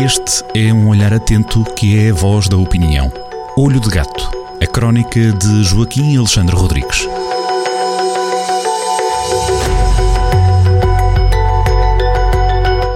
Este é um olhar atento que é a voz da opinião. Olho de Gato, a crónica de Joaquim Alexandre Rodrigues.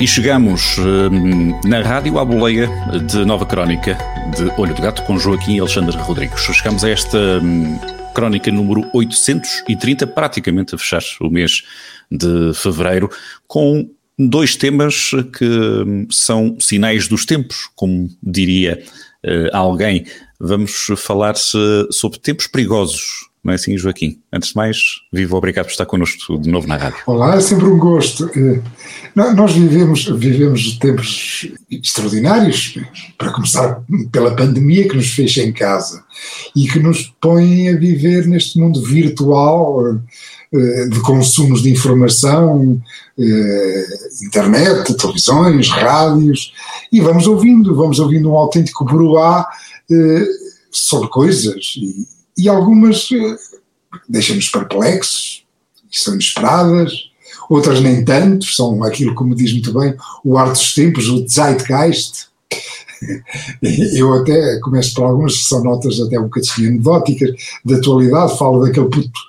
E chegamos hum, na Rádio à Boleia de Nova Crónica de Olho de Gato com Joaquim Alexandre Rodrigues. Chegamos a esta hum, crónica número 830, praticamente a fechar o mês de fevereiro, com dois temas que são sinais dos tempos, como diria uh, alguém. Vamos falar sobre tempos perigosos, não é assim, Joaquim? Antes de mais, vivo, obrigado por estar connosco de novo na rádio. Olá, é sempre um gosto. Eh, nós vivemos, vivemos tempos extraordinários, para começar pela pandemia que nos fez em casa e que nos põe a viver neste mundo virtual eh, de consumos de informação, eh, internet, televisões, rádios, e vamos ouvindo, vamos ouvindo um autêntico bruá sobre coisas, e, e algumas deixam-nos perplexos, são inesperadas, outras nem tanto, são aquilo, como diz muito bem, o arte dos tempos, o zeitgeist, eu até começo por algumas que são notas até um bocadinho anedóticas da atualidade, falo daquele puto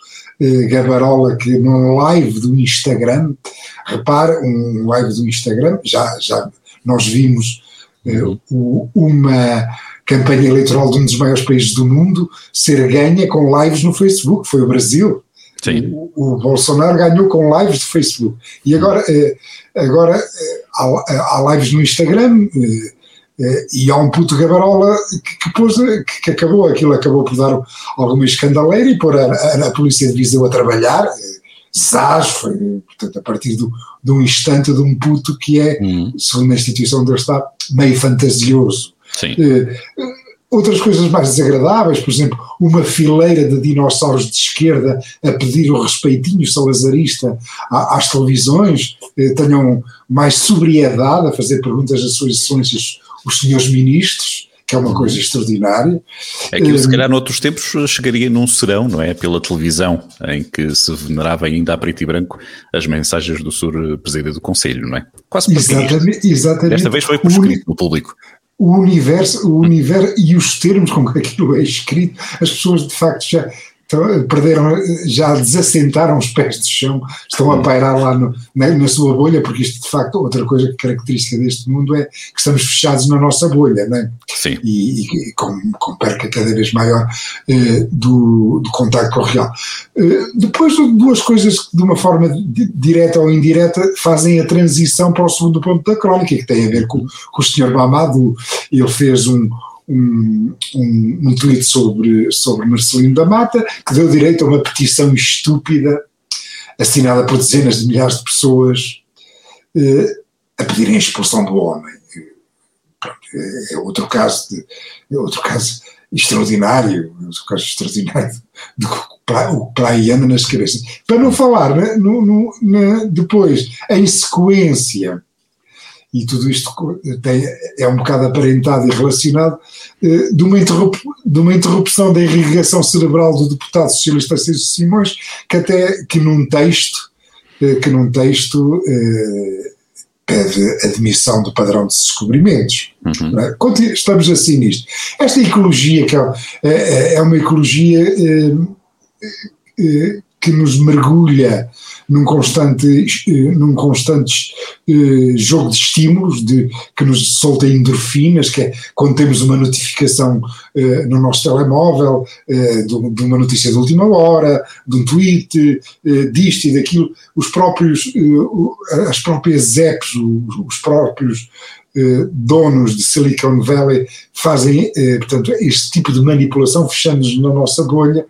eh, Gabarola que num live do Instagram, repara, um live do Instagram, já, já nós vimos eh, o, uma campanha eleitoral de um dos maiores países do mundo ser ganha com lives no Facebook, foi o Brasil. Sim. O, o Bolsonaro ganhou com lives do Facebook. E agora, eh, agora eh, há, há lives no Instagram, eh, e há um puto gabarola que, que, pôs, que, acabou, aquilo acabou por dar alguma escandaleira e pôr a, a, a polícia de Viseu a trabalhar, Zaz foi, portanto, a partir do, de um instante de um puto que é, hum. segundo a instituição onde ele está, meio fantasioso. Sim. Uh, outras coisas mais desagradáveis, por exemplo, uma fileira de dinossauros de esquerda a pedir o respeitinho salazarista às televisões, tenham mais sobriedade a fazer perguntas às suas excelências os senhores ministros, que é uma coisa uhum. extraordinária. Aquilo, se hum, calhar, noutros tempos chegaria num serão, não é? Pela televisão, em que se venerava ainda a preto e branco as mensagens do Sr. Presidente do Conselho, não é? Quase exatamente, exatamente. Desta vez foi por escrito no público. O universo, o universo e os termos com que aquilo é escrito, as pessoas de facto já perderam, já desassentaram os pés do chão, estão a pairar lá no, na, na, sua bolha, porque isto de facto, outra coisa característica deste mundo é que estamos fechados na nossa bolha, né? Sim. E, e com, com, perca cada vez maior eh, do, do contacto com o real. Eh, depois, duas coisas que de uma forma direta ou indireta fazem a transição para o segundo ponto da crónica, que tem a ver com, com o Sr. Mamado, ele fez um um, um, um tweet sobre, sobre Marcelino da Mata, que deu direito a uma petição estúpida, assinada por dezenas de milhares de pessoas, eh, a pedirem a expulsão do homem. É, é outro caso, de, é outro caso extraordinário, outro caso extraordinário do o que para aí anda nas cabeças. Para não falar, né, no, no, depois, em sequência, e tudo isto tem, é um bocado aparentado e relacionado, eh, de, uma de uma interrupção da irrigação cerebral do deputado socialista César Simões, que até que num texto, eh, que num texto eh, pede admissão do padrão de descobrimentos. Uhum. É? Estamos assim nisto. Esta ecologia, que é, é, é uma ecologia que nos mergulha num constante, eh, num constante eh, jogo de estímulos de, que nos solta endorfinas, que é quando temos uma notificação eh, no nosso telemóvel de, uma notícia de última hora, de um tweet, disto e daquilo, os próprios, as próprias apps, os próprios donos de Silicon Valley fazem, portanto, este tipo de manipulação, fechando-nos na nossa bolha,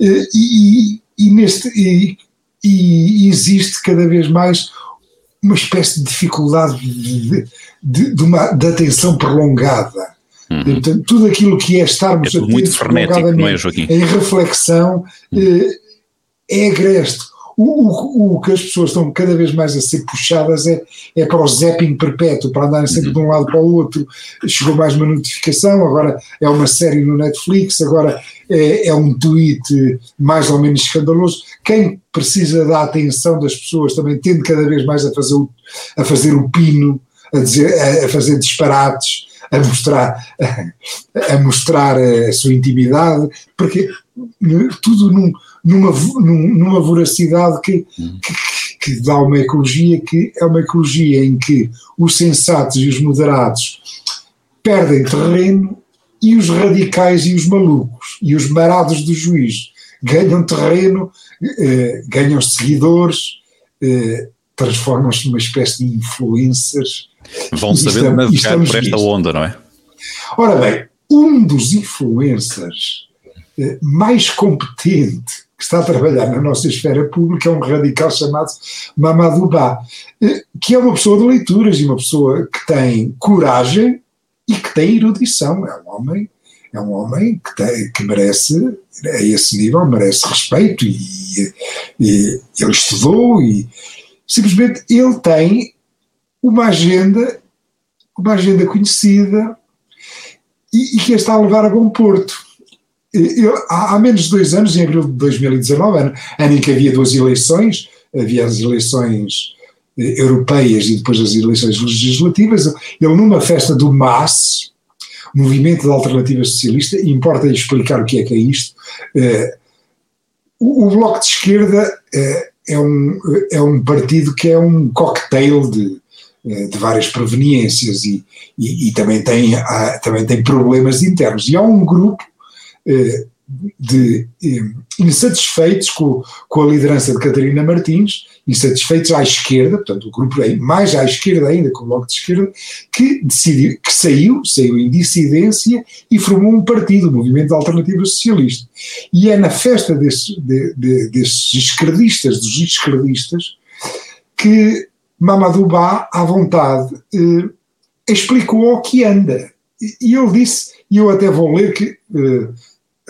e, e, neste, e, e, existe cada vez mais uma espécie de dificuldade de, de, de uma, de atenção prolongada. Uhum. Portanto, tudo aquilo que é estarmos é muito frenético, não é, Joaquim? em reflexão uhum. é agreste. O, o, o, que as pessoas estão cada vez mais a ser puxadas é, é para o zapping perpétuo, para andarem sempre de um lado para o outro. Chegou mais uma notificação, agora é uma série no Netflix, agora é, é um tweet mais ou menos escandaloso. Quem precisa da atenção das pessoas também tende cada vez mais a fazer o, a fazer o pino a, dizer, a fazer disparates, a mostrar, a, a mostrar a sua intimidade, porque tudo num, numa, numa voracidade que, que, que, dá uma ecologia que é uma ecologia em que os sensatos e os moderados perdem terreno e os radicais e os malucos e os marados do juízo ganham terreno, eh, ganham seguidores, eh, transformam-se numa espécie de influencers. Vão saber navegar por esta onda, não é? Ora bem, um dos influencers eh, mais competente que está a trabalhar na nossa esfera pública é um radical chamado Mamadou Ba, eh, que é uma pessoa de leituras e uma pessoa que tem coragem e que tem erudição. É um homem, é um homem que, tem, que merece, a esse nível, merece respeito e, e ele estudou e simplesmente ele tem uma agenda, uma agenda conhecida e, e que a está a levar a bom porto. Eu, há, há, menos de dois anos, em abril de 2019, ano, ano em que havia duas eleições, havia as eleições eh, europeias e depois as eleições legislativas, ele numa festa do MAS, Movimento de Alternativa Socialista, e importa explicar o que é que é isto, eh, o, o, Bloco de Esquerda eh, é, um, é um partido que é um cocktail de, eh, de várias proveniências e, e, e também, tem, há, também tem problemas internos. E há um grupo eh, de eh, insatisfeitos com, com a liderança de Catarina Martins, insatisfeitos à esquerda, portanto o grupo é mais à esquerda ainda que o Bloco de Esquerda, que decidiu, que saiu, saiu em dissidência e formou um partido, o Movimento de Alternativa Socialista. E é na festa desses, de, de, desses esquerdistas, dos esquerdistas, que Mamadou Ba, à vontade, eh, explicou o que anda. E ele disse, e eu até vou ler que eh,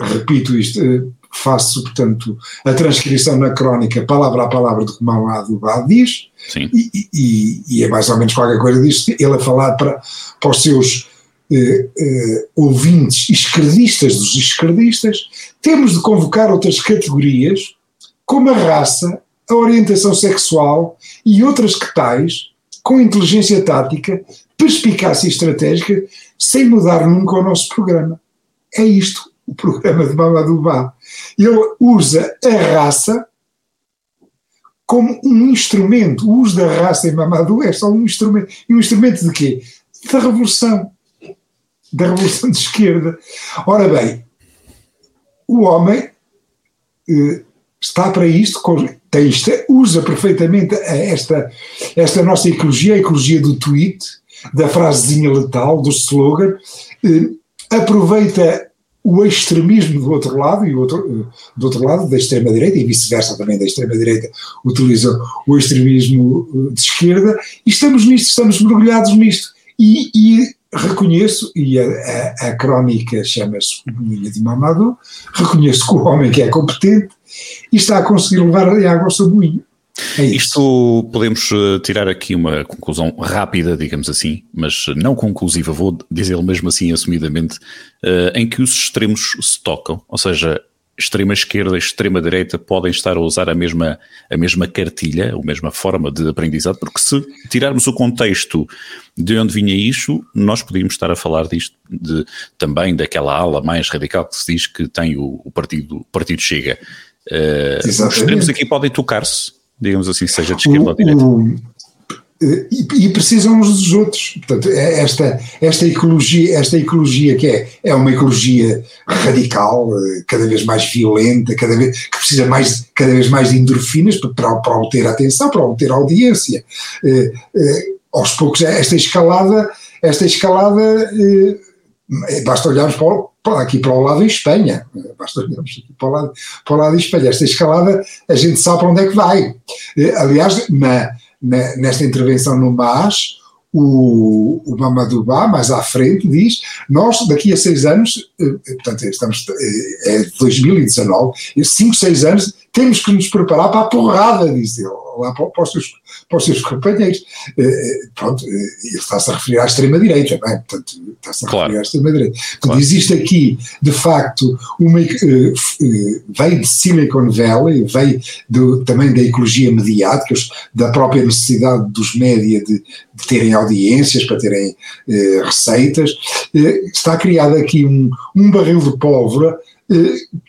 repito isto, eh, faço, portanto, a transcrição na crónica, palavra a palavra do que Mamadou Bad diz, e, e, e, é mais ou menos qualquer coisa disto, ele a falar para, para os seus eh, eh, ouvintes esquerdistas dos esquerdistas, temos de convocar outras categorias, como a raça, a orientação sexual e outras que tais, com inteligência tática, perspicácia estratégica, sem mudar nunca o nosso programa. É isto o programa de Mamadou Ba. Ele usa a raça como um instrumento. O uso da raça em Mamadou é só um instrumento. E um instrumento de quê? Da revolução. Da revolução de esquerda. Ora bem, o homem eh, está para isto, tem, usa perfeitamente esta, esta nossa ecologia, a ecologia do tweet, da frasezinha letal, do slogan, eh, aproveita o extremismo do outro lado e outro, do outro lado da extrema direita e vice-versa também da extrema direita utiliza o extremismo eh, de esquerda e estamos nisto, estamos mergulhados nisto e, e reconheço, e a, a, a crónica chama-se O de Mamadou, reconheço que o homem que é competente e está a conseguir levar a água ao seu moinho. É Isto podemos eh, tirar aqui uma conclusão rápida, digamos assim, mas não conclusiva, vou dizer mesmo assim assumidamente, uh, em que os extremos se tocam, ou seja, extrema esquerda e extrema direita podem estar a usar a mesma, a mesma cartilha, a mesma forma de aprendizado, porque se tirarmos o contexto de onde vinha isso, nós podíamos estar a falar disto de, também daquela ala mais radical que se diz que tem o, o partido, o partido Chega. Uh, os extremos aqui podem tocar-se digamos assim, seja de esquerda ou de direita. O, e, e, precisam uns dos outros. Portanto, é esta, esta ecologia, esta ecologia que é, é uma ecologia radical, eh, cada vez mais violenta, cada vez, que precisa mais, cada vez mais de endorfinas para, para obter atenção, para obter audiência. Eh, eh, aos poucos, esta escalada, esta escalada, basta olharmos para o, aqui para o lado da Espanha, basta olharmos aqui para o lado, para o lado da Espanha, esta escalada a gente sabe para onde é que vai. Eh, aliás, na, na, nesta intervenção no MAS, o, o Mamadou Ba, mais à frente, diz: Nós, daqui a seis anos, eh, portanto, estamos, eh, é 2019, cinco, seis anos, temos que nos preparar para a porrada, diz ele, lá para, para, os, seus, para os seus companheiros. Uh, pronto, uh, ele está-se a referir à extrema-direita, não é? Portanto, está-se a claro. referir à extrema-direita. Claro. existe aqui, de facto, uma. Uh, veio de Silicon Valley, veio do, também da ecologia mediática, da própria necessidade dos média de, de terem audiências, para terem receitas. está criado aqui um, um barril de pólvora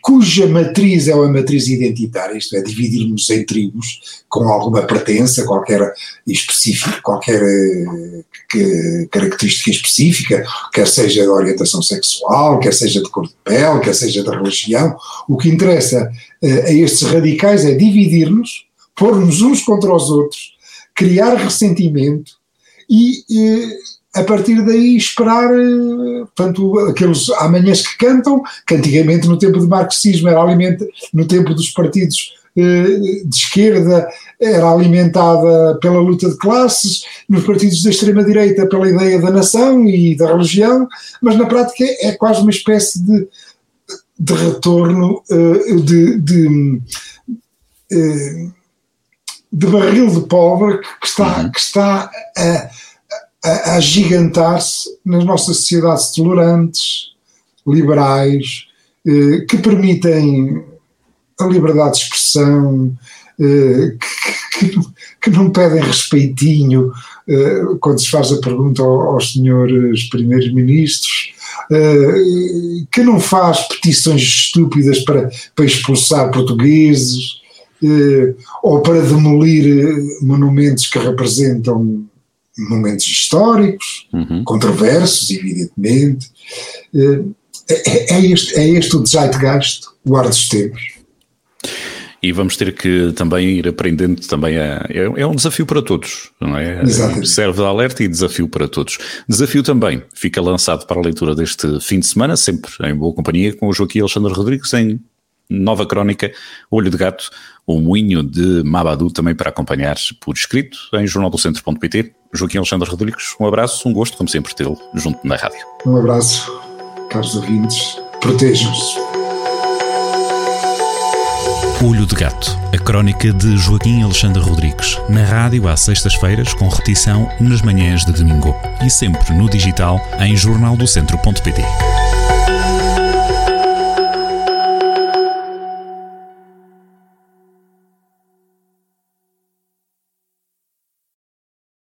cuja matriz é a matriz identitária, isto é, dividirmos em tribos com alguma pertença, qualquer específica, qualquer eh, característica específica, quer seja de orientação sexual, quer seja de cor de pele, quer seja de religião. O que interessa uh, a estes radicais é dividir-nos, pôr-nos uns contra os outros, criar ressentimento e a partir daí esperar, eh, portanto, aqueles amanhãs que cantam, que antigamente no tempo do marxismo era alimenta, no tempo dos partidos eh, de esquerda era alimentada pela luta de classes, nos partidos da extrema-direita pela ideia da nação e da religião, mas na prática é quase uma espécie de, de retorno eh, de, de, de barril de pólvora que está, uhum. que está a a, a gigantar-se nas nossas sociedades tolerantes, liberais, eh, que permitem a liberdade de expressão, eh, que, que, que, não pedem respeitinho eh, quando se faz a pergunta aos senhores primeiros ministros, eh, que não faz petições estúpidas para, para expulsar portugueses eh, ou para demolir eh, monumentos que representam momentos históricos, uhum. controversos, evidentemente. Eh, é, é, este, é este o zeitgeist, o ar dos tempos. E vamos ter que também ir aprendendo também a, é, é um desafio para todos, não é? Exatamente. Serve de alerta e desafio para todos. Desafio também fica lançado para a leitura deste fim de semana, sempre em boa companhia com o Joaquim Alexandre Rodrigues em nova crónica Olho de Gato, o moinho de Mabadu também para acompanhar por escrito em jornaldocentro.pt Joaquim Alexandre Rodrigues, um abraço, um gosto, como sempre, tê-lo junto na rádio. Um abraço, caros ouvintes, protejam-se. Olho de Gato, a crónica de Joaquim Alexandre Rodrigues, na rádio às sextas-feiras, com repetição nas manhãs de domingo e sempre no digital em jornaldocentro.pt.